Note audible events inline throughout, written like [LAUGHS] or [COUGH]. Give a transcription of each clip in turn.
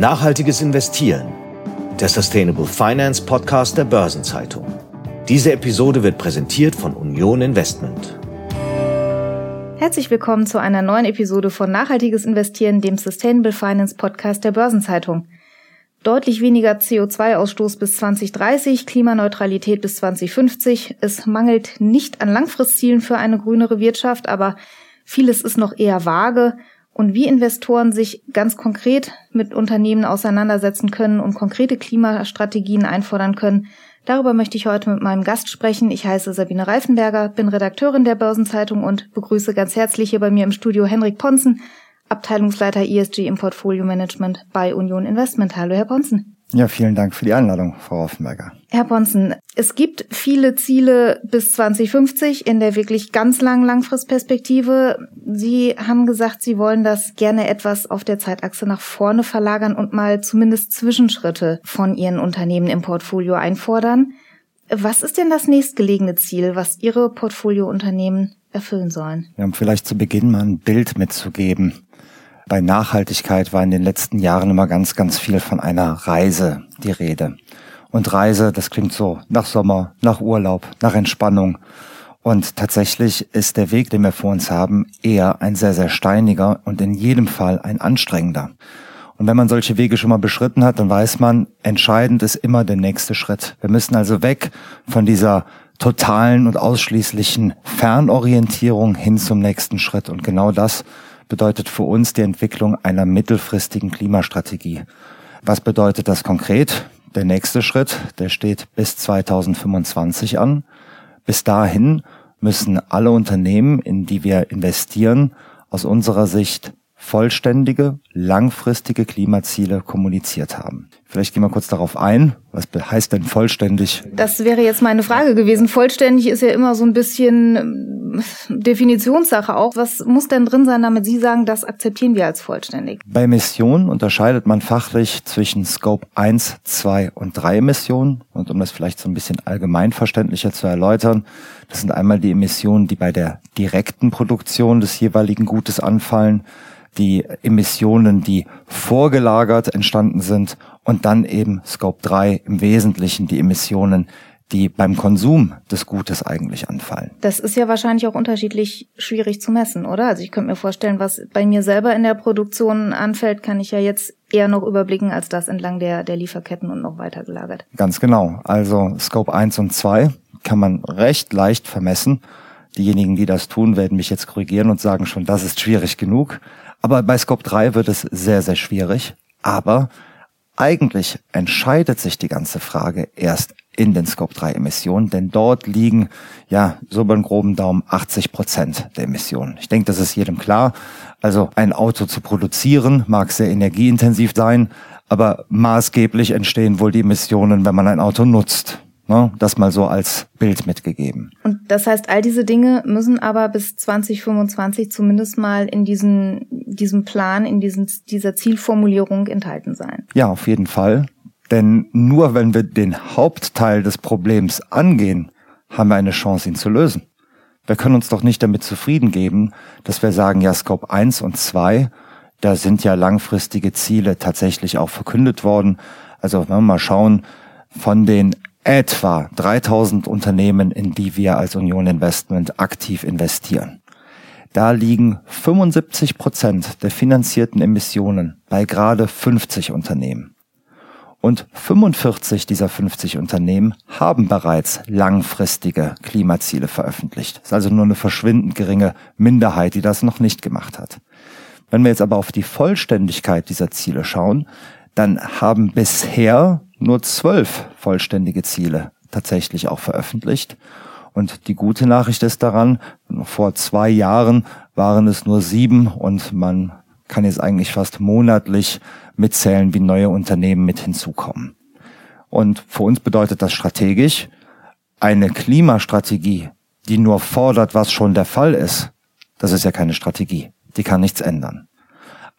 Nachhaltiges Investieren. Der Sustainable Finance Podcast der Börsenzeitung. Diese Episode wird präsentiert von Union Investment. Herzlich willkommen zu einer neuen Episode von Nachhaltiges Investieren, dem Sustainable Finance Podcast der Börsenzeitung. Deutlich weniger CO2-Ausstoß bis 2030, Klimaneutralität bis 2050. Es mangelt nicht an Langfristzielen für eine grünere Wirtschaft, aber vieles ist noch eher vage. Und wie Investoren sich ganz konkret mit Unternehmen auseinandersetzen können und konkrete Klimastrategien einfordern können, darüber möchte ich heute mit meinem Gast sprechen. Ich heiße Sabine Reifenberger, bin Redakteurin der Börsenzeitung und begrüße ganz herzlich hier bei mir im Studio Henrik Ponzen, Abteilungsleiter ESG im Portfolio Management bei Union Investment. Hallo, Herr Ponzen. Ja, vielen Dank für die Einladung, Frau Offenberger. Herr Ponzen, es gibt viele Ziele bis 2050 in der wirklich ganz langen Langfristperspektive. Sie haben gesagt, Sie wollen das gerne etwas auf der Zeitachse nach vorne verlagern und mal zumindest Zwischenschritte von Ihren Unternehmen im Portfolio einfordern. Was ist denn das nächstgelegene Ziel, was Ihre Portfoliounternehmen erfüllen sollen? Ja, um vielleicht zu Beginn mal ein Bild mitzugeben. Bei Nachhaltigkeit war in den letzten Jahren immer ganz, ganz viel von einer Reise die Rede. Und Reise, das klingt so nach Sommer, nach Urlaub, nach Entspannung. Und tatsächlich ist der Weg, den wir vor uns haben, eher ein sehr, sehr steiniger und in jedem Fall ein anstrengender. Und wenn man solche Wege schon mal beschritten hat, dann weiß man, entscheidend ist immer der nächste Schritt. Wir müssen also weg von dieser totalen und ausschließlichen Fernorientierung hin zum nächsten Schritt. Und genau das bedeutet für uns die Entwicklung einer mittelfristigen Klimastrategie. Was bedeutet das konkret? Der nächste Schritt, der steht bis 2025 an. Bis dahin müssen alle Unternehmen, in die wir investieren, aus unserer Sicht vollständige, langfristige Klimaziele kommuniziert haben. Vielleicht gehen wir kurz darauf ein. Was heißt denn vollständig? Das wäre jetzt meine Frage gewesen. Vollständig ist ja immer so ein bisschen ähm, Definitionssache auch. Was muss denn drin sein, damit Sie sagen, das akzeptieren wir als vollständig? Bei Emissionen unterscheidet man fachlich zwischen Scope 1, 2 und 3 Emissionen. Und um das vielleicht so ein bisschen allgemeinverständlicher zu erläutern, das sind einmal die Emissionen, die bei der direkten Produktion des jeweiligen Gutes anfallen die Emissionen, die vorgelagert entstanden sind und dann eben Scope 3 im Wesentlichen die Emissionen, die beim Konsum des Gutes eigentlich anfallen. Das ist ja wahrscheinlich auch unterschiedlich schwierig zu messen, oder? Also ich könnte mir vorstellen, was bei mir selber in der Produktion anfällt, kann ich ja jetzt eher noch überblicken als das entlang der, der Lieferketten und noch weiter gelagert. Ganz genau. Also Scope 1 und 2 kann man recht leicht vermessen. Diejenigen, die das tun, werden mich jetzt korrigieren und sagen schon, das ist schwierig genug. Aber bei Scope 3 wird es sehr, sehr schwierig. Aber eigentlich entscheidet sich die ganze Frage erst in den Scope 3 Emissionen, denn dort liegen ja so beim groben Daumen 80 Prozent der Emissionen. Ich denke, das ist jedem klar. Also ein Auto zu produzieren mag sehr energieintensiv sein, aber maßgeblich entstehen wohl die Emissionen, wenn man ein Auto nutzt. Ne? Das mal so als Bild mitgegeben. Und das heißt, all diese Dinge müssen aber bis 2025 zumindest mal in diesen, diesem Plan, in diesen, dieser Zielformulierung enthalten sein. Ja, auf jeden Fall. Denn nur wenn wir den Hauptteil des Problems angehen, haben wir eine Chance, ihn zu lösen. Wir können uns doch nicht damit zufrieden geben, dass wir sagen, ja, Scope 1 und 2, da sind ja langfristige Ziele tatsächlich auch verkündet worden. Also wenn wir mal schauen, von den etwa 3000 Unternehmen, in die wir als Union Investment aktiv investieren. Da liegen 75 Prozent der finanzierten Emissionen bei gerade 50 Unternehmen. Und 45 dieser 50 Unternehmen haben bereits langfristige Klimaziele veröffentlicht. Das ist also nur eine verschwindend geringe Minderheit, die das noch nicht gemacht hat. Wenn wir jetzt aber auf die Vollständigkeit dieser Ziele schauen, dann haben bisher nur zwölf vollständige Ziele tatsächlich auch veröffentlicht. Und die gute Nachricht ist daran, vor zwei Jahren waren es nur sieben und man kann jetzt eigentlich fast monatlich mitzählen, wie neue Unternehmen mit hinzukommen. Und für uns bedeutet das strategisch, eine Klimastrategie, die nur fordert, was schon der Fall ist, das ist ja keine Strategie. Die kann nichts ändern.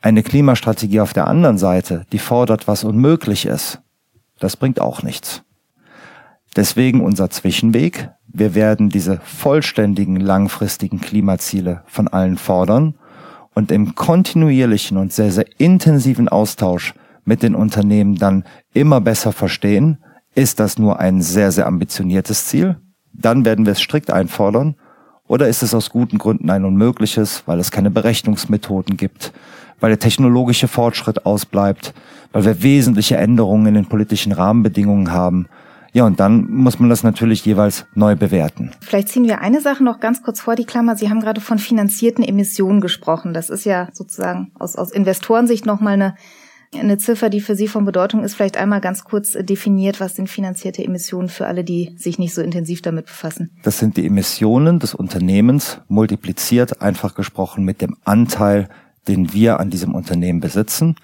Eine Klimastrategie auf der anderen Seite, die fordert, was unmöglich ist, das bringt auch nichts. Deswegen unser Zwischenweg. Wir werden diese vollständigen langfristigen Klimaziele von allen fordern und im kontinuierlichen und sehr, sehr intensiven Austausch mit den Unternehmen dann immer besser verstehen, ist das nur ein sehr, sehr ambitioniertes Ziel? Dann werden wir es strikt einfordern. Oder ist es aus guten Gründen ein unmögliches, weil es keine Berechnungsmethoden gibt, weil der technologische Fortschritt ausbleibt, weil wir wesentliche Änderungen in den politischen Rahmenbedingungen haben? Ja, und dann muss man das natürlich jeweils neu bewerten. Vielleicht ziehen wir eine Sache noch ganz kurz vor die Klammer. Sie haben gerade von finanzierten Emissionen gesprochen. Das ist ja sozusagen aus, aus Investorensicht nochmal eine eine Ziffer, die für Sie von Bedeutung ist, vielleicht einmal ganz kurz definiert, was sind finanzierte Emissionen für alle, die sich nicht so intensiv damit befassen? Das sind die Emissionen des Unternehmens multipliziert, einfach gesprochen, mit dem Anteil, den wir an diesem Unternehmen besitzen.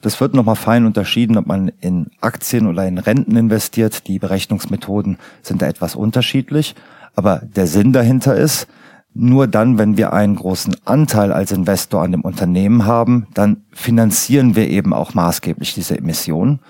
Das wird nochmal fein unterschieden, ob man in Aktien oder in Renten investiert. Die Berechnungsmethoden sind da etwas unterschiedlich. Aber der Sinn dahinter ist, nur dann, wenn wir einen großen Anteil als Investor an dem Unternehmen haben, dann finanzieren wir eben auch maßgeblich diese Emissionen.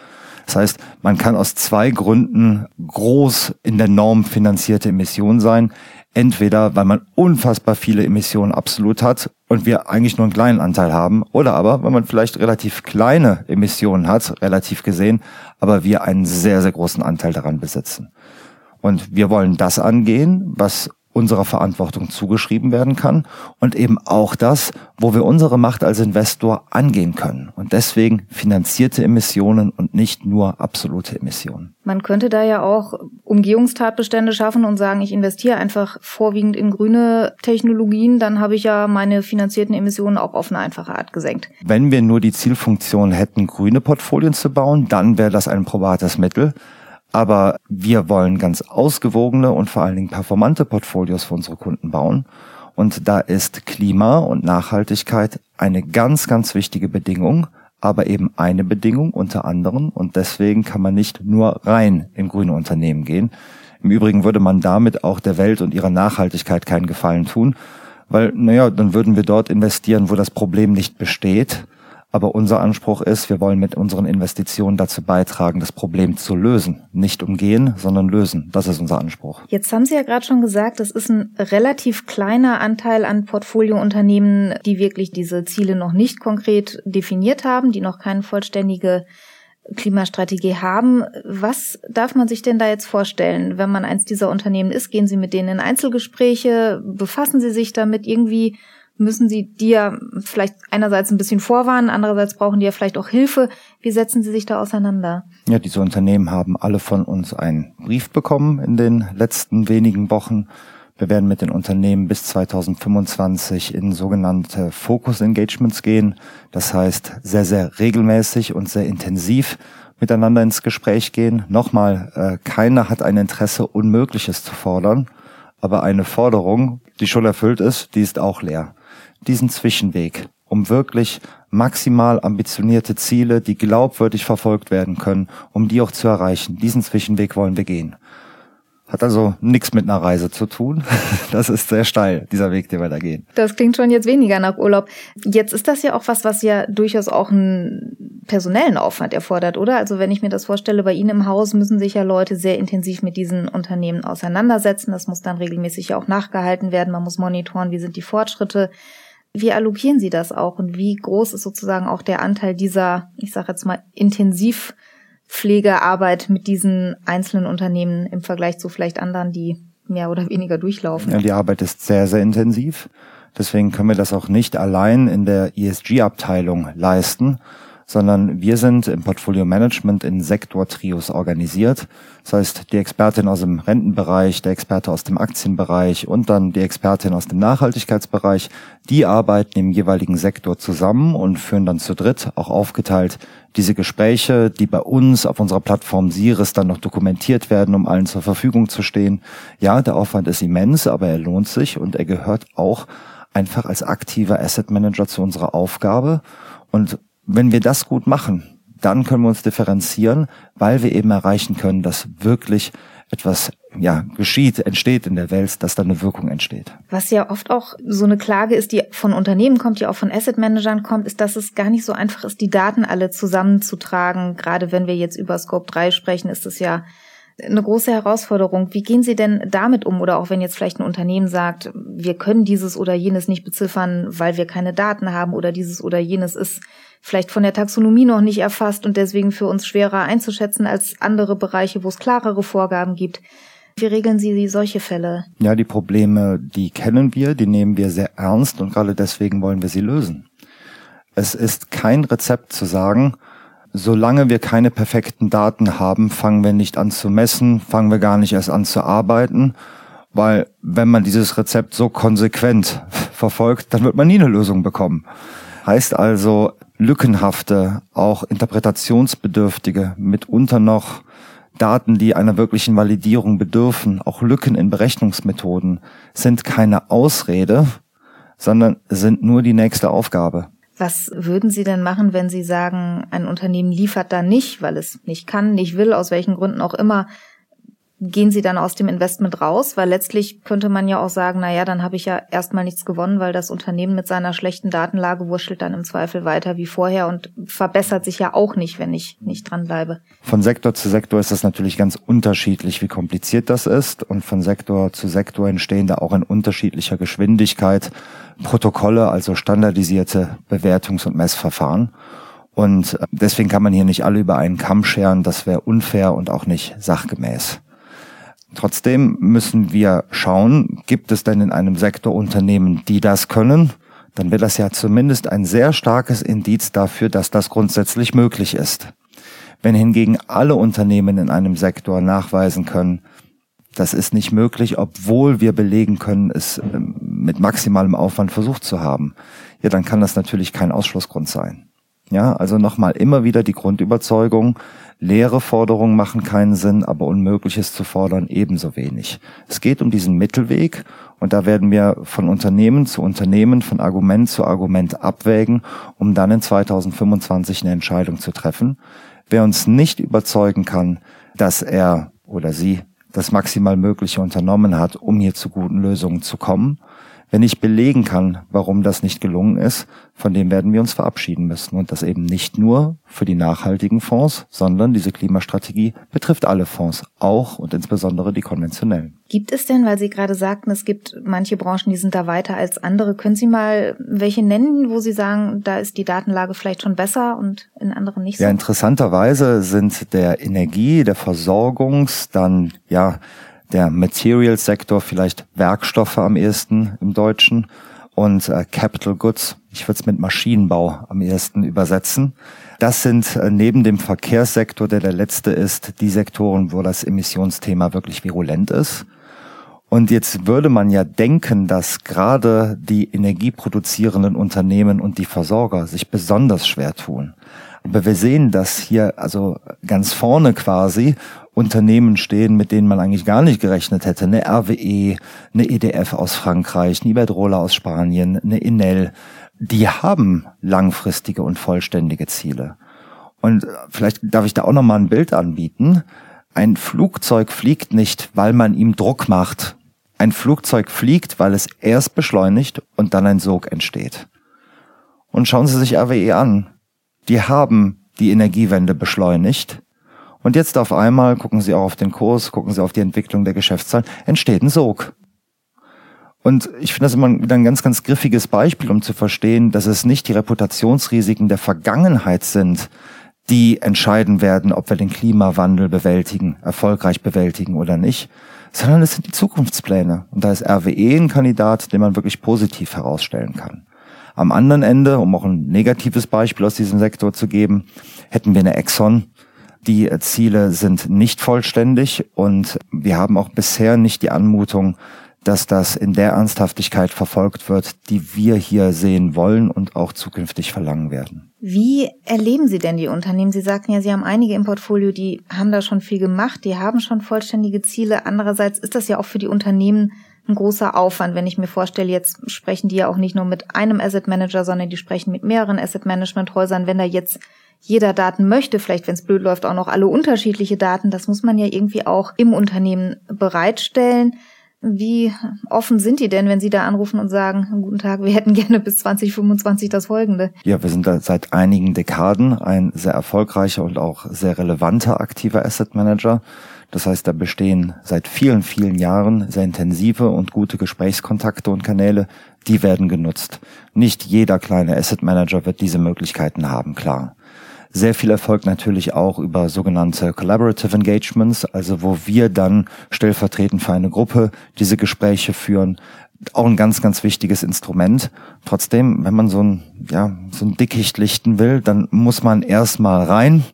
Das heißt, man kann aus zwei Gründen groß in der Norm finanzierte Emissionen sein. Entweder, weil man unfassbar viele Emissionen absolut hat und wir eigentlich nur einen kleinen Anteil haben, oder aber, weil man vielleicht relativ kleine Emissionen hat, relativ gesehen, aber wir einen sehr, sehr großen Anteil daran besitzen. Und wir wollen das angehen, was unserer Verantwortung zugeschrieben werden kann und eben auch das, wo wir unsere Macht als Investor angehen können. Und deswegen finanzierte Emissionen und nicht nur absolute Emissionen. Man könnte da ja auch Umgehungstatbestände schaffen und sagen, ich investiere einfach vorwiegend in grüne Technologien, dann habe ich ja meine finanzierten Emissionen auch auf eine einfache Art gesenkt. Wenn wir nur die Zielfunktion hätten, grüne Portfolien zu bauen, dann wäre das ein probates Mittel. Aber wir wollen ganz ausgewogene und vor allen Dingen performante Portfolios für unsere Kunden bauen. Und da ist Klima und Nachhaltigkeit eine ganz, ganz wichtige Bedingung, aber eben eine Bedingung unter anderem. Und deswegen kann man nicht nur rein in grüne Unternehmen gehen. Im Übrigen würde man damit auch der Welt und ihrer Nachhaltigkeit keinen Gefallen tun, weil, naja, dann würden wir dort investieren, wo das Problem nicht besteht aber unser Anspruch ist, wir wollen mit unseren Investitionen dazu beitragen, das Problem zu lösen. Nicht umgehen, sondern lösen. Das ist unser Anspruch. Jetzt haben Sie ja gerade schon gesagt, das ist ein relativ kleiner Anteil an Portfoliounternehmen, die wirklich diese Ziele noch nicht konkret definiert haben, die noch keine vollständige Klimastrategie haben. Was darf man sich denn da jetzt vorstellen, wenn man eins dieser Unternehmen ist? Gehen Sie mit denen in Einzelgespräche? Befassen Sie sich damit irgendwie? Müssen sie dir vielleicht einerseits ein bisschen vorwarnen, andererseits brauchen die ja vielleicht auch Hilfe. Wie setzen sie sich da auseinander? Ja, diese Unternehmen haben alle von uns einen Brief bekommen in den letzten wenigen Wochen. Wir werden mit den Unternehmen bis 2025 in sogenannte Focus Engagements gehen. Das heißt, sehr, sehr regelmäßig und sehr intensiv miteinander ins Gespräch gehen. Nochmal, äh, keiner hat ein Interesse, Unmögliches zu fordern. Aber eine Forderung, die schon erfüllt ist, die ist auch leer diesen Zwischenweg, um wirklich maximal ambitionierte Ziele, die glaubwürdig verfolgt werden können, um die auch zu erreichen. Diesen Zwischenweg wollen wir gehen. Hat also nichts mit einer Reise zu tun. [LAUGHS] Das ist sehr steil, dieser Weg, den wir da gehen. Das klingt schon jetzt weniger nach Urlaub. Jetzt ist das ja auch was, was ja durchaus auch einen personellen Aufwand erfordert, oder? Also wenn ich mir das vorstelle, bei Ihnen im Haus müssen sich ja Leute sehr intensiv mit diesen Unternehmen auseinandersetzen. Das muss dann regelmäßig auch nachgehalten werden. Man muss monitoren, wie sind die Fortschritte. Wie allokieren Sie das auch und wie groß ist sozusagen auch der Anteil dieser, ich sage jetzt mal, Intensivpflegearbeit mit diesen einzelnen Unternehmen im Vergleich zu vielleicht anderen, die mehr oder weniger durchlaufen? Ja, die Arbeit ist sehr, sehr intensiv. Deswegen können wir das auch nicht allein in der ESG-Abteilung leisten, sondern wir sind im Portfolio Management in Sektortrios organisiert. Das heißt, die Expertin aus dem Rentenbereich, der Experte aus dem Aktienbereich und dann die Expertin aus dem Nachhaltigkeitsbereich, die arbeiten im jeweiligen Sektor zusammen und führen dann zu dritt, auch aufgeteilt, diese Gespräche, die bei uns auf unserer Plattform Siris dann noch dokumentiert werden, um allen zur Verfügung zu stehen. Ja, der Aufwand ist immens, aber er lohnt sich und er gehört auch einfach als aktiver Asset Manager zu unserer Aufgabe. Und wenn wir das gut machen, dann können wir uns differenzieren, weil wir eben erreichen können, dass wirklich etwas ja, geschieht, entsteht in der Welt, dass da eine Wirkung entsteht. Was ja oft auch so eine Klage ist, die von Unternehmen kommt, die auch von Asset Managern kommt, ist, dass es gar nicht so einfach ist, die Daten alle zusammenzutragen. Gerade wenn wir jetzt über Scope 3 sprechen, ist es ja eine große Herausforderung. Wie gehen Sie denn damit um? Oder auch wenn jetzt vielleicht ein Unternehmen sagt, wir können dieses oder jenes nicht beziffern, weil wir keine Daten haben oder dieses oder jenes ist vielleicht von der Taxonomie noch nicht erfasst und deswegen für uns schwerer einzuschätzen als andere Bereiche, wo es klarere Vorgaben gibt. Wie regeln Sie solche Fälle? Ja, die Probleme, die kennen wir, die nehmen wir sehr ernst und gerade deswegen wollen wir sie lösen. Es ist kein Rezept zu sagen, solange wir keine perfekten Daten haben, fangen wir nicht an zu messen, fangen wir gar nicht erst an zu arbeiten, weil wenn man dieses Rezept so konsequent [LAUGHS] verfolgt, dann wird man nie eine Lösung bekommen. Heißt also, lückenhafte, auch interpretationsbedürftige, mitunter noch Daten, die einer wirklichen Validierung bedürfen, auch Lücken in Berechnungsmethoden, sind keine Ausrede, sondern sind nur die nächste Aufgabe. Was würden Sie denn machen, wenn Sie sagen, ein Unternehmen liefert da nicht, weil es nicht kann, nicht will, aus welchen Gründen auch immer, gehen sie dann aus dem Investment raus? Weil letztlich könnte man ja auch sagen, na ja, dann habe ich ja erstmal nichts gewonnen, weil das Unternehmen mit seiner schlechten Datenlage wurschtelt dann im Zweifel weiter wie vorher und verbessert sich ja auch nicht, wenn ich nicht dranbleibe. Von Sektor zu Sektor ist das natürlich ganz unterschiedlich, wie kompliziert das ist und von Sektor zu Sektor entstehen da auch in unterschiedlicher Geschwindigkeit Protokolle, also standardisierte Bewertungs- und Messverfahren. Und deswegen kann man hier nicht alle über einen Kamm scheren, das wäre unfair und auch nicht sachgemäß. Trotzdem müssen wir schauen, gibt es denn in einem Sektor Unternehmen, die das können? Dann wäre das ja zumindest ein sehr starkes Indiz dafür, dass das grundsätzlich möglich ist. Wenn hingegen alle Unternehmen in einem Sektor nachweisen können, das ist nicht möglich, obwohl wir belegen können, es ähm, mit maximalem Aufwand versucht zu haben, ja, dann kann das natürlich kein Ausschlussgrund sein. Ja, also nochmal immer wieder die Grundüberzeugung, leere Forderungen machen keinen Sinn, aber Unmögliches zu fordern ebenso wenig. Es geht um diesen Mittelweg und da werden wir von Unternehmen zu Unternehmen, von Argument zu Argument abwägen, um dann in 2025 eine Entscheidung zu treffen. Wer uns nicht überzeugen kann, dass er oder sie das maximal Mögliche unternommen hat, um hier zu guten Lösungen zu kommen, wenn ich belegen kann, warum das nicht gelungen ist, von dem werden wir uns verabschieden müssen. Und das eben nicht nur für die nachhaltigen Fonds, sondern diese Klimastrategie betrifft alle Fonds, auch und insbesondere die konventionellen. Gibt es denn, weil Sie gerade sagten, es gibt manche Branchen, die sind da weiter als andere, können Sie mal welche nennen, wo Sie sagen, da ist die Datenlage vielleicht schon besser und in anderen nicht so? Ja, interessanterweise sind der Energie, der Versorgungs, dann ja der Material-Sektor, vielleicht Werkstoffe am ehesten im Deutschen und äh, Capital Goods, ich würde es mit Maschinenbau am ehesten übersetzen. Das sind äh, neben dem Verkehrssektor, der der letzte ist, die Sektoren, wo das Emissionsthema wirklich virulent ist. Und jetzt würde man ja denken, dass gerade die energieproduzierenden Unternehmen und die Versorger sich besonders schwer tun. Aber wir sehen, dass hier also ganz vorne quasi Unternehmen stehen, mit denen man eigentlich gar nicht gerechnet hätte. Eine RWE, eine EDF aus Frankreich, eine Iberdrola aus Spanien, eine Enel. Die haben langfristige und vollständige Ziele. Und vielleicht darf ich da auch nochmal ein Bild anbieten. Ein Flugzeug fliegt nicht, weil man ihm Druck macht. Ein Flugzeug fliegt, weil es erst beschleunigt und dann ein Sog entsteht. Und schauen Sie sich RWE an. Die haben die Energiewende beschleunigt und jetzt auf einmal, gucken Sie auch auf den Kurs, gucken Sie auf die Entwicklung der Geschäftszahlen, entsteht ein Sog. Und ich finde das immer wieder ein ganz, ganz griffiges Beispiel, um zu verstehen, dass es nicht die Reputationsrisiken der Vergangenheit sind, die entscheiden werden, ob wir den Klimawandel bewältigen, erfolgreich bewältigen oder nicht, sondern es sind die Zukunftspläne. Und da ist RWE ein Kandidat, den man wirklich positiv herausstellen kann. Am anderen Ende, um auch ein negatives Beispiel aus diesem Sektor zu geben, hätten wir eine Exxon, die Ziele sind nicht vollständig und wir haben auch bisher nicht die Anmutung, dass das in der Ernsthaftigkeit verfolgt wird, die wir hier sehen wollen und auch zukünftig verlangen werden. Wie erleben Sie denn die Unternehmen? Sie sagten ja, Sie haben einige im Portfolio, die haben da schon viel gemacht, die haben schon vollständige Ziele. Andererseits ist das ja auch für die Unternehmen ein großer Aufwand, wenn ich mir vorstelle, jetzt sprechen die ja auch nicht nur mit einem Asset Manager, sondern die sprechen mit mehreren Asset Management Häusern. Wenn da jetzt jeder Daten möchte, vielleicht wenn es blöd läuft, auch noch alle unterschiedliche Daten. Das muss man ja irgendwie auch im Unternehmen bereitstellen. Wie offen sind die denn, wenn Sie da anrufen und sagen, guten Tag, wir hätten gerne bis 2025 das folgende? Ja, wir sind da seit einigen Dekaden ein sehr erfolgreicher und auch sehr relevanter aktiver Asset Manager. Das heißt, da bestehen seit vielen, vielen Jahren sehr intensive und gute Gesprächskontakte und Kanäle, die werden genutzt. Nicht jeder kleine Asset Manager wird diese Möglichkeiten haben, klar. Sehr viel Erfolg natürlich auch über sogenannte Collaborative Engagements, also wo wir dann stellvertretend für eine Gruppe diese Gespräche führen. Auch ein ganz, ganz wichtiges Instrument. Trotzdem, wenn man so ein, ja, so ein Dickicht lichten will, dann muss man erstmal rein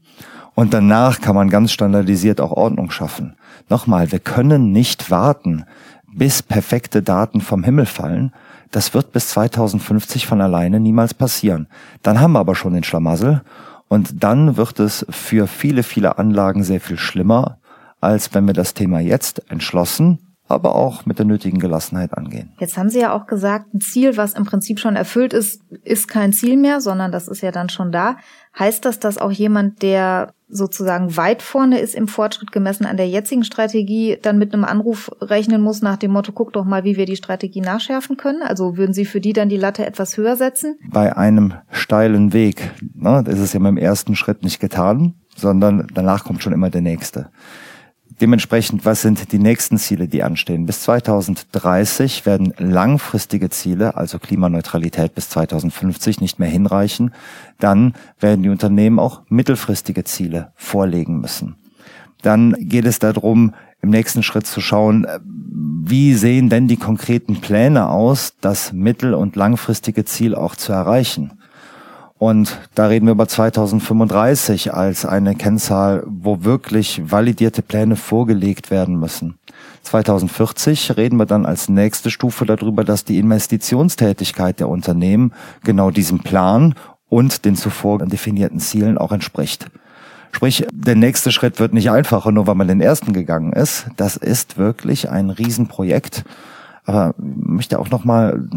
und danach kann man ganz standardisiert auch Ordnung schaffen. Nochmal, wir können nicht warten, bis perfekte Daten vom Himmel fallen. Das wird bis 2050 von alleine niemals passieren. Dann haben wir aber schon den Schlamassel und dann wird es für viele, viele Anlagen sehr viel schlimmer, als wenn wir das Thema jetzt entschlossen, aber auch mit der nötigen Gelassenheit angehen. Jetzt haben Sie ja auch gesagt, ein Ziel, was im Prinzip schon erfüllt ist, ist kein Ziel mehr, sondern das ist ja dann schon da. Heißt das, dass auch jemand, der sozusagen weit vorne ist im Fortschritt gemessen an der jetzigen Strategie, dann mit einem Anruf rechnen muss nach dem Motto, guck doch mal, wie wir die Strategie nachschärfen können? Also würden Sie für die dann die Latte etwas höher setzen? Bei einem steilen Weg, ne, das ist ja beim ersten Schritt nicht getan, sondern danach kommt schon immer der nächste. Dementsprechend, was sind die nächsten Ziele, die anstehen? Bis 2030 werden langfristige Ziele, also Klimaneutralität bis 2050, nicht mehr hinreichen. Dann werden die Unternehmen auch mittelfristige Ziele vorlegen müssen. Dann geht es darum, im nächsten Schritt zu schauen, wie sehen denn die konkreten Pläne aus, das mittel- und langfristige Ziel auch zu erreichen. Und da reden wir über 2035 als eine Kennzahl, wo wirklich validierte Pläne vorgelegt werden müssen. 2040 reden wir dann als nächste Stufe darüber, dass die Investitionstätigkeit der Unternehmen genau diesem Plan und den zuvor definierten Zielen auch entspricht. Sprich, der nächste Schritt wird nicht einfacher, nur weil man den ersten gegangen ist. Das ist wirklich ein Riesenprojekt. Aber ich möchte auch nochmal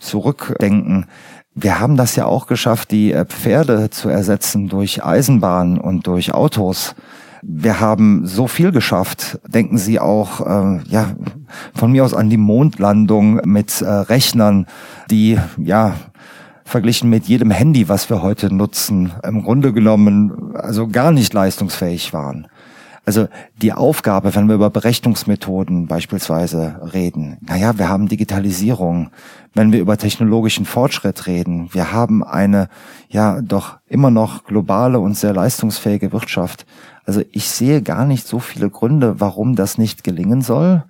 zurückdenken wir haben das ja auch geschafft, die äh, Pferde zu ersetzen durch Eisenbahn und durch Autos. Wir haben so viel geschafft. Denken Sie auch, äh, ja, von mir aus an die Mondlandung mit äh, Rechnern, die, ja, verglichen mit jedem Handy, was wir heute nutzen, im Grunde genommen also gar nicht leistungsfähig waren. Also die Aufgabe, wenn wir über Berechnungsmethoden beispielsweise reden, naja, wir haben Digitalisierung, wenn wir über technologischen Fortschritt reden, wir haben eine ja doch immer noch globale und sehr leistungsfähige Wirtschaft. Also ich sehe gar nicht so viele Gründe, warum das nicht gelingen soll.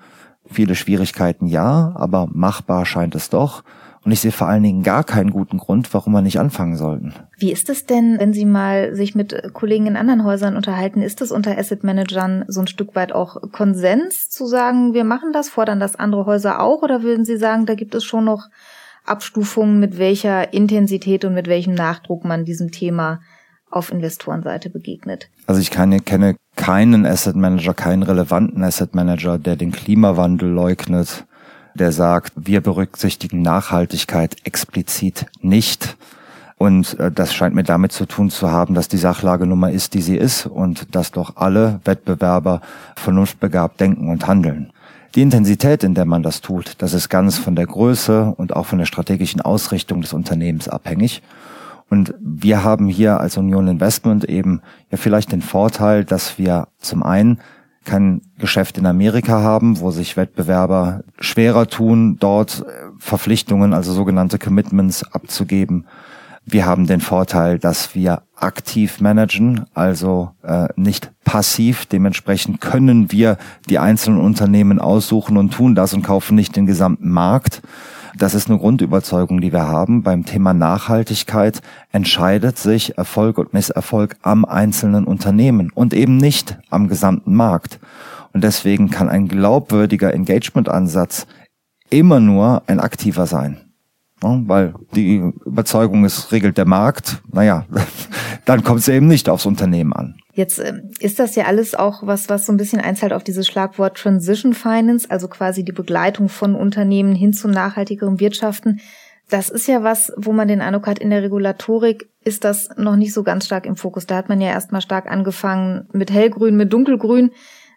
Viele Schwierigkeiten ja, aber machbar scheint es doch. Und ich sehe vor allen Dingen gar keinen guten Grund, warum wir nicht anfangen sollten. Wie ist es denn, wenn Sie mal sich mit Kollegen in anderen Häusern unterhalten? Ist es unter Asset Managern so ein Stück weit auch Konsens zu sagen, wir machen das, fordern das andere Häuser auch? Oder würden Sie sagen, da gibt es schon noch Abstufungen, mit welcher Intensität und mit welchem Nachdruck man diesem Thema auf Investorenseite begegnet? Also ich keine, kenne keinen Asset Manager, keinen relevanten Asset Manager, der den Klimawandel leugnet der sagt, wir berücksichtigen Nachhaltigkeit explizit nicht. Und äh, das scheint mir damit zu tun zu haben, dass die Sachlage Nummer ist, die sie ist und dass doch alle Wettbewerber vernunftbegabt denken und handeln. Die Intensität, in der man das tut, das ist ganz von der Größe und auch von der strategischen Ausrichtung des Unternehmens abhängig. Und wir haben hier als Union Investment eben ja vielleicht den Vorteil, dass wir zum einen kein Geschäft in Amerika haben, wo sich Wettbewerber schwerer tun, dort äh, Verpflichtungen, also sogenannte Commitments abzugeben. Wir haben den Vorteil, dass wir aktiv managen, also äh, nicht passiv. Dementsprechend können wir die einzelnen Unternehmen aussuchen und tun das und kaufen nicht den gesamten Markt. Das ist eine Grundüberzeugung, die wir haben. Beim Thema Nachhaltigkeit entscheidet sich Erfolg und Misserfolg am einzelnen Unternehmen und eben nicht am gesamten Markt. Und deswegen kann ein glaubwürdiger Engagement-Ansatz immer nur ein aktiver sein. weil die Überzeugung ist, regelt der Markt. Naja, [LAUGHS] dann kommt es eben nicht aufs Unternehmen an. Jetzt äh, ist das ja alles auch was, was so ein bisschen einzahlt auf dieses Schlagwort Transition Finance, also quasi die Begleitung von Unternehmen hin zu nachhaltigerem Wirtschaften. Das ist ja was, wo man den Eindruck hat, in der Regulatorik ist das noch nicht so ganz stark im Fokus. Da hat man ja erstmal stark angefangen mit hellgrün, mit dunkelgrün.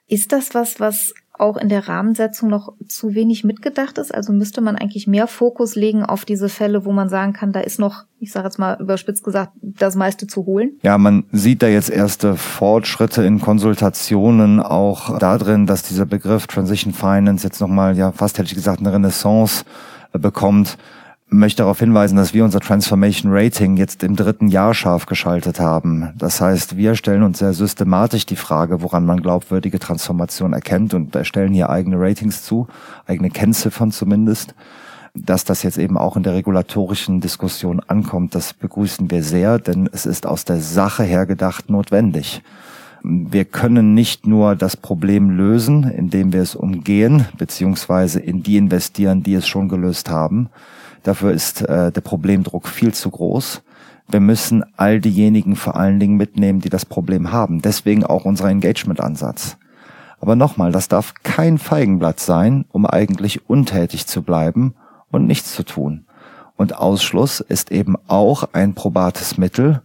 Ist das was, was auch in der Rahmensetzung noch zu wenig mitgedacht ist? Also müsste man eigentlich mehr Fokus legen auf diese Fälle, wo man sagen kann, da ist noch, ich sage jetzt mal überspitzt gesagt, das meiste zu holen? Ja, man sieht da jetzt erste Fortschritte in Konsultationen auch darin, dass dieser Begriff Transition Finance jetzt nochmal, ja, fast hätte ich gesagt, eine Renaissance äh, bekommt möchte darauf hinweisen, dass wir unser Transformation Rating jetzt im dritten Jahr scharf geschaltet haben. Das heißt, wir stellen uns sehr systematisch die Frage, woran man glaubwürdige Transformation erkennt und erstellen hier eigene Ratings zu, eigene Kennziffern zumindest. Dass das jetzt eben auch in der regulatorischen Diskussion ankommt, das begrüßen wir sehr, denn es ist aus der Sache her gedacht notwendig. Wir können nicht nur das Problem lösen, indem wir es umgehen, beziehungsweise in die investieren, die es schon gelöst haben, Dafür ist äh, der Problemdruck viel zu groß. Wir müssen all diejenigen vor allen Dingen mitnehmen, die das Problem haben. Deswegen auch unser Engagement-Ansatz. Aber nochmal, das darf kein Feigenblatt sein, um eigentlich untätig zu bleiben und nichts zu tun. Und Ausschluss ist eben auch ein probates Mittel,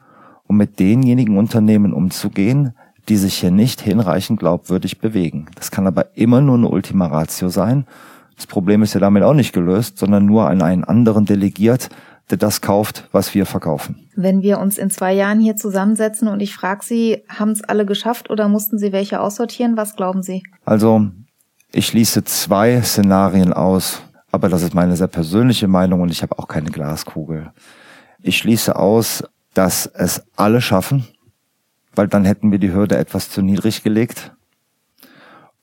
um mit denjenigen Unternehmen umzugehen, die sich hier nicht hinreichend glaubwürdig bewegen. Das kann aber immer nur eine Ultima Ratio sein das Problem ist ja damit auch nicht gelöst, sondern nur an einen anderen delegiert, der das kauft, was wir verkaufen. Wenn wir uns in zwei Jahren hier zusammensetzen und ich frage Sie, haben es alle geschafft oder mussten Sie welche aussortieren? Was glauben Sie? Also, ich schließe zwei Szenarien aus, aber das ist meine sehr persönliche Meinung und ich habe auch keine Glaskugel. Ich schließe aus, dass es alle schaffen, weil dann hätten wir die Hürde etwas zu niedrig gelegt.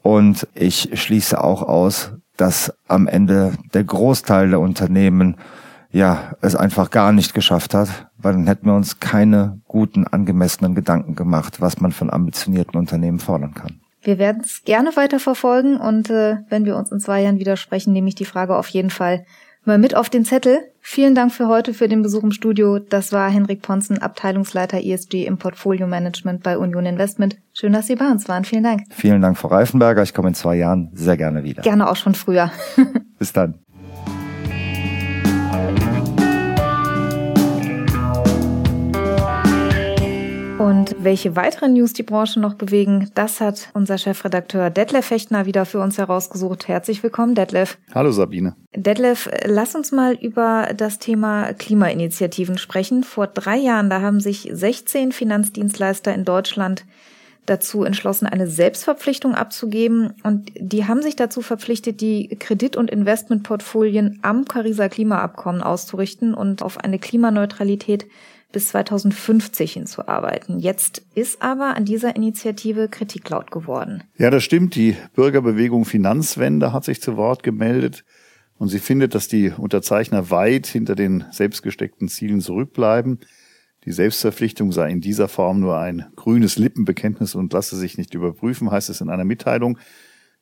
Und ich schließe auch aus, dass am Ende der Großteil der Unternehmen ja es einfach gar nicht geschafft hat, weil dann hätten wir uns keine guten, angemessenen Gedanken gemacht, was man von ambitionierten Unternehmen fordern kann. Wir werden es gerne weiter verfolgen und äh, wenn wir uns in zwei Jahren widersprechen, nehme ich die Frage auf jeden Fall mal mit auf den Zettel. Vielen Dank für heute für den Besuch im Studio. Das war Henrik Ponzen, Abteilungsleiter ESG im Portfolio Management bei Union Investment. Schön, dass Sie bei uns waren. Vielen Dank. Vielen Dank, Frau Reifenberger. Ich komme in zwei Jahren sehr gerne wieder. Gerne auch schon früher. [LAUGHS] Bis dann. Welche weiteren News die Branche noch bewegen, das hat unser Chefredakteur Detlef Fechtner wieder für uns herausgesucht. Herzlich willkommen, Detlef. Hallo Sabine. Detlef, lass uns mal über das Thema Klimainitiativen sprechen. Vor drei Jahren, da haben sich 16 Finanzdienstleister in Deutschland dazu entschlossen, eine Selbstverpflichtung abzugeben. Und die haben sich dazu verpflichtet, die Kredit- und Investmentportfolien am Pariser Klimaabkommen auszurichten und auf eine Klimaneutralität bis 2050 hinzuarbeiten. Jetzt ist aber an dieser Initiative Kritik laut geworden. Ja, das stimmt. Die Bürgerbewegung Finanzwende hat sich zu Wort gemeldet und sie findet, dass die Unterzeichner weit hinter den selbstgesteckten Zielen zurückbleiben. Die Selbstverpflichtung sei in dieser Form nur ein grünes Lippenbekenntnis und lasse sich nicht überprüfen, heißt es in einer Mitteilung.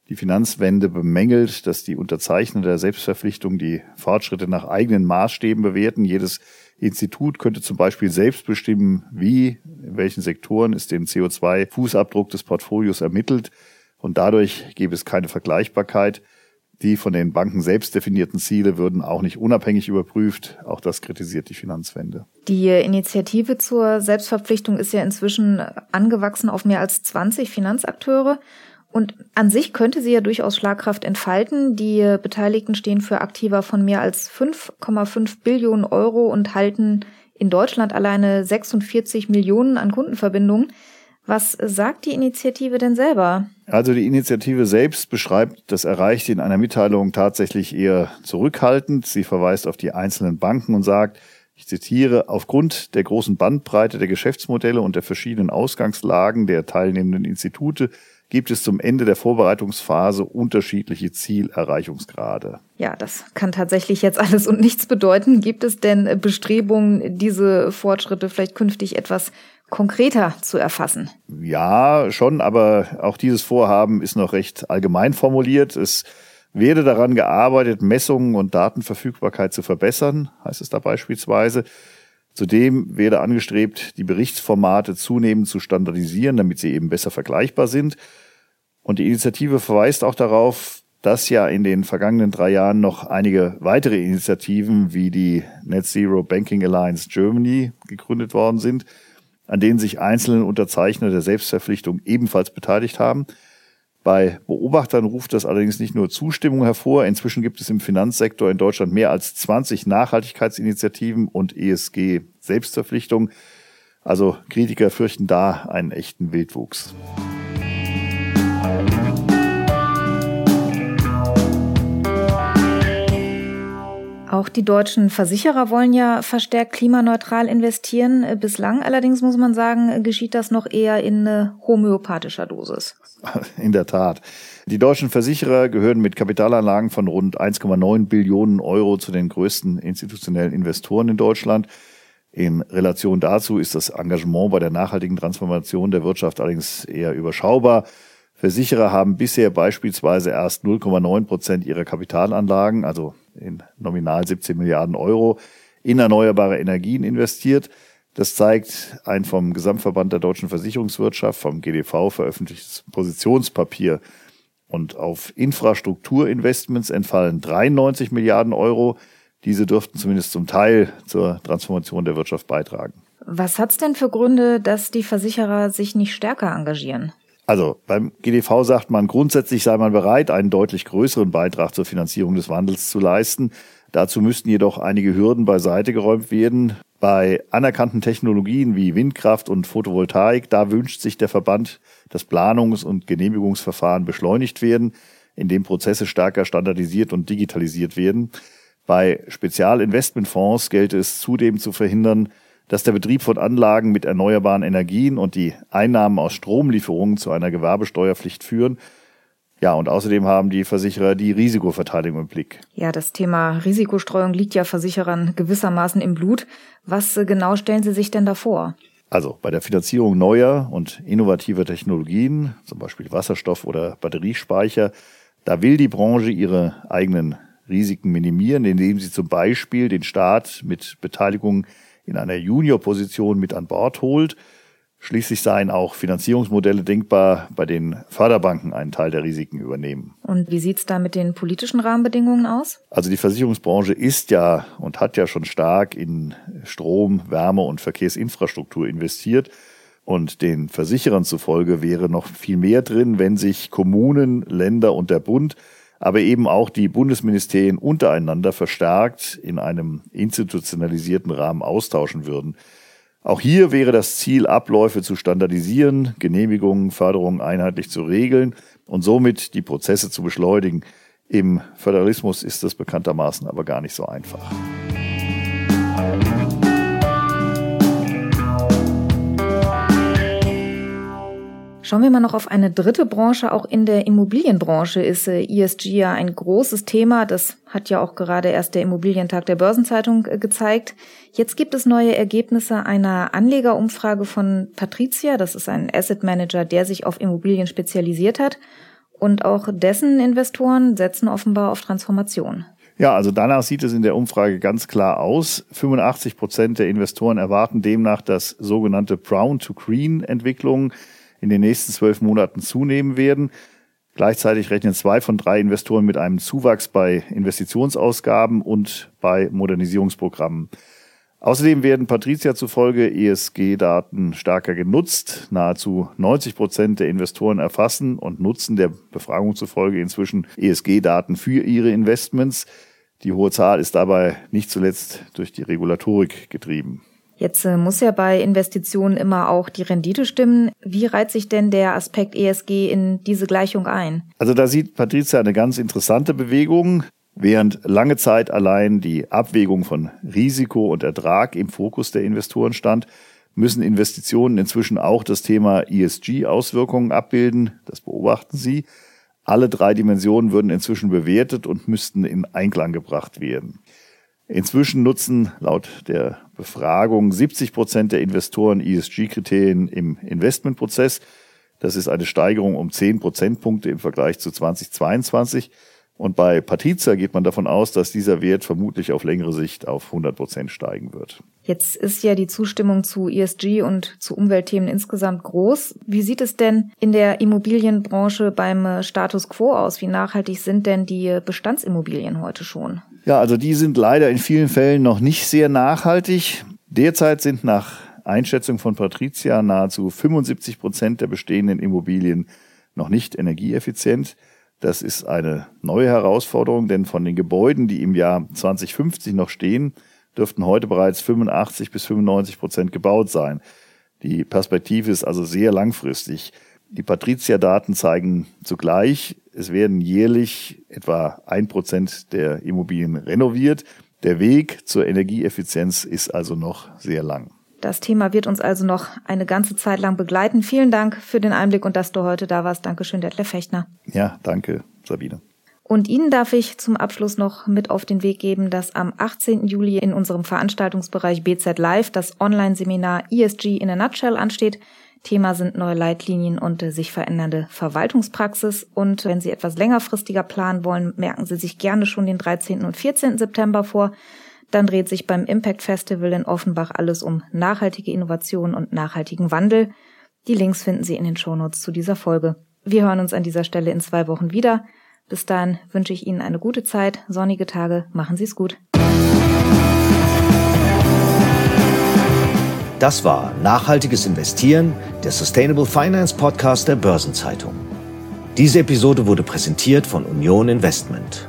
Die Finanzwende bemängelt, dass die Unterzeichner der Selbstverpflichtung die Fortschritte nach eigenen Maßstäben bewerten. Jedes Institut könnte zum Beispiel selbst bestimmen, wie, in welchen Sektoren es den CO2-Fußabdruck des Portfolios ermittelt. Und dadurch gäbe es keine Vergleichbarkeit. Die von den Banken selbst definierten Ziele würden auch nicht unabhängig überprüft. Auch das kritisiert die Finanzwende. Die Initiative zur Selbstverpflichtung ist ja inzwischen angewachsen auf mehr als 20 Finanzakteure. Und an sich könnte sie ja durchaus Schlagkraft entfalten. Die Beteiligten stehen für Aktiva von mehr als 5,5 Billionen Euro und halten in Deutschland alleine 46 Millionen an Kundenverbindungen. Was sagt die Initiative denn selber? Also die Initiative selbst beschreibt das Erreichte in einer Mitteilung tatsächlich eher zurückhaltend. Sie verweist auf die einzelnen Banken und sagt, ich zitiere, aufgrund der großen Bandbreite der Geschäftsmodelle und der verschiedenen Ausgangslagen der teilnehmenden Institute gibt es zum Ende der Vorbereitungsphase unterschiedliche Zielerreichungsgrade. Ja, das kann tatsächlich jetzt alles und nichts bedeuten. Gibt es denn Bestrebungen, diese Fortschritte vielleicht künftig etwas konkreter zu erfassen? Ja, schon, aber auch dieses Vorhaben ist noch recht allgemein formuliert. Es werde daran gearbeitet, Messungen und Datenverfügbarkeit zu verbessern, heißt es da beispielsweise. Zudem werde angestrebt, die Berichtsformate zunehmend zu standardisieren, damit sie eben besser vergleichbar sind. Und die Initiative verweist auch darauf, dass ja in den vergangenen drei Jahren noch einige weitere Initiativen wie die Net Zero Banking Alliance Germany gegründet worden sind, an denen sich einzelne Unterzeichner der Selbstverpflichtung ebenfalls beteiligt haben. Bei Beobachtern ruft das allerdings nicht nur Zustimmung hervor. Inzwischen gibt es im Finanzsektor in Deutschland mehr als 20 Nachhaltigkeitsinitiativen und ESG-Selbstverpflichtungen. Also Kritiker fürchten da einen echten Wildwuchs. Auch die deutschen Versicherer wollen ja verstärkt klimaneutral investieren. Bislang allerdings muss man sagen, geschieht das noch eher in homöopathischer Dosis. [LAUGHS] In der Tat. Die deutschen Versicherer gehören mit Kapitalanlagen von rund 1,9 Billionen Euro zu den größten institutionellen Investoren in Deutschland. In Relation dazu ist das Engagement bei der nachhaltigen Transformation der Wirtschaft allerdings eher überschaubar. Versicherer haben bisher beispielsweise erst 0,9 Prozent ihrer Kapitalanlagen, also in nominal 17 Milliarden Euro, in erneuerbare Energien investiert. Das zeigt ein vom Gesamtverband der deutschen Versicherungswirtschaft, vom GDV veröffentlichtes Positionspapier. Und auf Infrastrukturinvestments entfallen 93 Milliarden Euro. Diese dürften zumindest zum Teil zur Transformation der Wirtschaft beitragen. Was hat's denn für Gründe, dass die Versicherer sich nicht stärker engagieren? Also beim GDV sagt man, grundsätzlich sei man bereit, einen deutlich größeren Beitrag zur Finanzierung des Wandels zu leisten. Dazu müssten jedoch einige Hürden beiseite geräumt werden. Bei anerkannten Technologien wie Windkraft und Photovoltaik, da wünscht sich der Verband, dass Planungs- und Genehmigungsverfahren beschleunigt werden, indem Prozesse stärker standardisiert und digitalisiert werden. Bei Spezialinvestmentfonds gelte es zudem zu verhindern, dass der Betrieb von Anlagen mit erneuerbaren Energien und die Einnahmen aus Stromlieferungen zu einer Gewerbesteuerpflicht führen. Ja, und außerdem haben die Versicherer die Risikoverteilung im Blick. Ja, das Thema Risikostreuung liegt ja Versicherern gewissermaßen im Blut. Was genau stellen Sie sich denn da vor? Also bei der Finanzierung neuer und innovativer Technologien, zum Beispiel Wasserstoff oder Batteriespeicher, da will die Branche ihre eigenen Risiken minimieren, indem sie zum Beispiel den Staat mit Beteiligung in einer Junior-Position mit an Bord holt. Schließlich seien auch Finanzierungsmodelle denkbar, bei denen Förderbanken einen Teil der Risiken übernehmen. Und wie sieht's da mit den politischen Rahmenbedingungen aus? Also die Versicherungsbranche ist ja und hat ja schon stark in Strom, Wärme und Verkehrsinfrastruktur investiert. Und den Versicherern zufolge wäre noch viel mehr drin, wenn sich Kommunen, Länder und der Bund aber eben auch die Bundesministerien untereinander verstärkt in einem institutionalisierten Rahmen austauschen würden. Auch hier wäre das Ziel, Abläufe zu standardisieren, Genehmigungen, Förderungen einheitlich zu regeln und somit die Prozesse zu beschleunigen. Im Föderalismus ist das bekanntermaßen aber gar nicht so einfach. Schauen wir mal noch auf eine dritte Branche. Auch in der Immobilienbranche ist äh, ESG ja ein großes Thema. Das hat ja auch gerade erst der Immobilientag der Börsenzeitung äh, gezeigt. Jetzt gibt es neue Ergebnisse einer Anlegerumfrage von Patricia. Das ist ein Asset Manager, der sich auf Immobilien spezialisiert hat. Und auch dessen Investoren setzen offenbar auf Transformation. Ja, also danach sieht es in der Umfrage ganz klar aus. 85 Prozent der Investoren erwarten demnach, dass sogenannte Brown to Green Entwicklungen in den nächsten zwölf Monaten zunehmen werden. Gleichzeitig rechnen zwei von drei Investoren mit einem Zuwachs bei Investitionsausgaben und bei Modernisierungsprogrammen. Außerdem werden Patricia zufolge ESG-Daten stärker genutzt. Nahezu 90 Prozent der Investoren erfassen und nutzen der Befragung zufolge inzwischen ESG-Daten für ihre Investments. Die hohe Zahl ist dabei nicht zuletzt durch die Regulatorik getrieben. Jetzt äh, muss ja bei Investitionen immer auch die Rendite stimmen. Wie reiht sich denn der Aspekt ESG in diese Gleichung ein? Also da sieht Patricia eine ganz interessante Bewegung. Während lange Zeit allein die Abwägung von Risiko und Ertrag im Fokus der Investoren stand, müssen Investitionen inzwischen auch das Thema ESG-Auswirkungen abbilden. Das beobachten sie. Alle drei Dimensionen würden inzwischen bewertet und müssten in Einklang gebracht werden. Inzwischen nutzen laut der Befragung 70 Prozent der Investoren ESG-Kriterien im Investmentprozess. Das ist eine Steigerung um 10 Prozentpunkte im Vergleich zu 2022. Und bei Patrizia geht man davon aus, dass dieser Wert vermutlich auf längere Sicht auf 100 Prozent steigen wird. Jetzt ist ja die Zustimmung zu ESG und zu Umweltthemen insgesamt groß. Wie sieht es denn in der Immobilienbranche beim Status quo aus? Wie nachhaltig sind denn die Bestandsimmobilien heute schon? Ja, also die sind leider in vielen Fällen noch nicht sehr nachhaltig. Derzeit sind nach Einschätzung von Patricia nahezu 75 Prozent der bestehenden Immobilien noch nicht energieeffizient. Das ist eine neue Herausforderung, denn von den Gebäuden, die im Jahr 2050 noch stehen, dürften heute bereits 85 bis 95 Prozent gebaut sein. Die Perspektive ist also sehr langfristig. Die Patrizia-Daten zeigen zugleich, es werden jährlich etwa ein Prozent der Immobilien renoviert. Der Weg zur Energieeffizienz ist also noch sehr lang. Das Thema wird uns also noch eine ganze Zeit lang begleiten. Vielen Dank für den Einblick und dass du heute da warst. Dankeschön, Detlef Fechtner. Ja, danke, Sabine. Und Ihnen darf ich zum Abschluss noch mit auf den Weg geben, dass am 18. Juli in unserem Veranstaltungsbereich BZ Live das Online-Seminar ESG in a Nutshell ansteht. Thema sind neue Leitlinien und sich verändernde Verwaltungspraxis. Und wenn Sie etwas längerfristiger planen wollen, merken Sie sich gerne schon den 13. und 14. September vor. Dann dreht sich beim Impact Festival in Offenbach alles um nachhaltige Innovation und nachhaltigen Wandel. Die Links finden Sie in den Shownotes zu dieser Folge. Wir hören uns an dieser Stelle in zwei Wochen wieder. Bis dahin wünsche ich Ihnen eine gute Zeit, sonnige Tage, machen Sie es gut. Das war Nachhaltiges Investieren, der Sustainable Finance Podcast der Börsenzeitung. Diese Episode wurde präsentiert von Union Investment.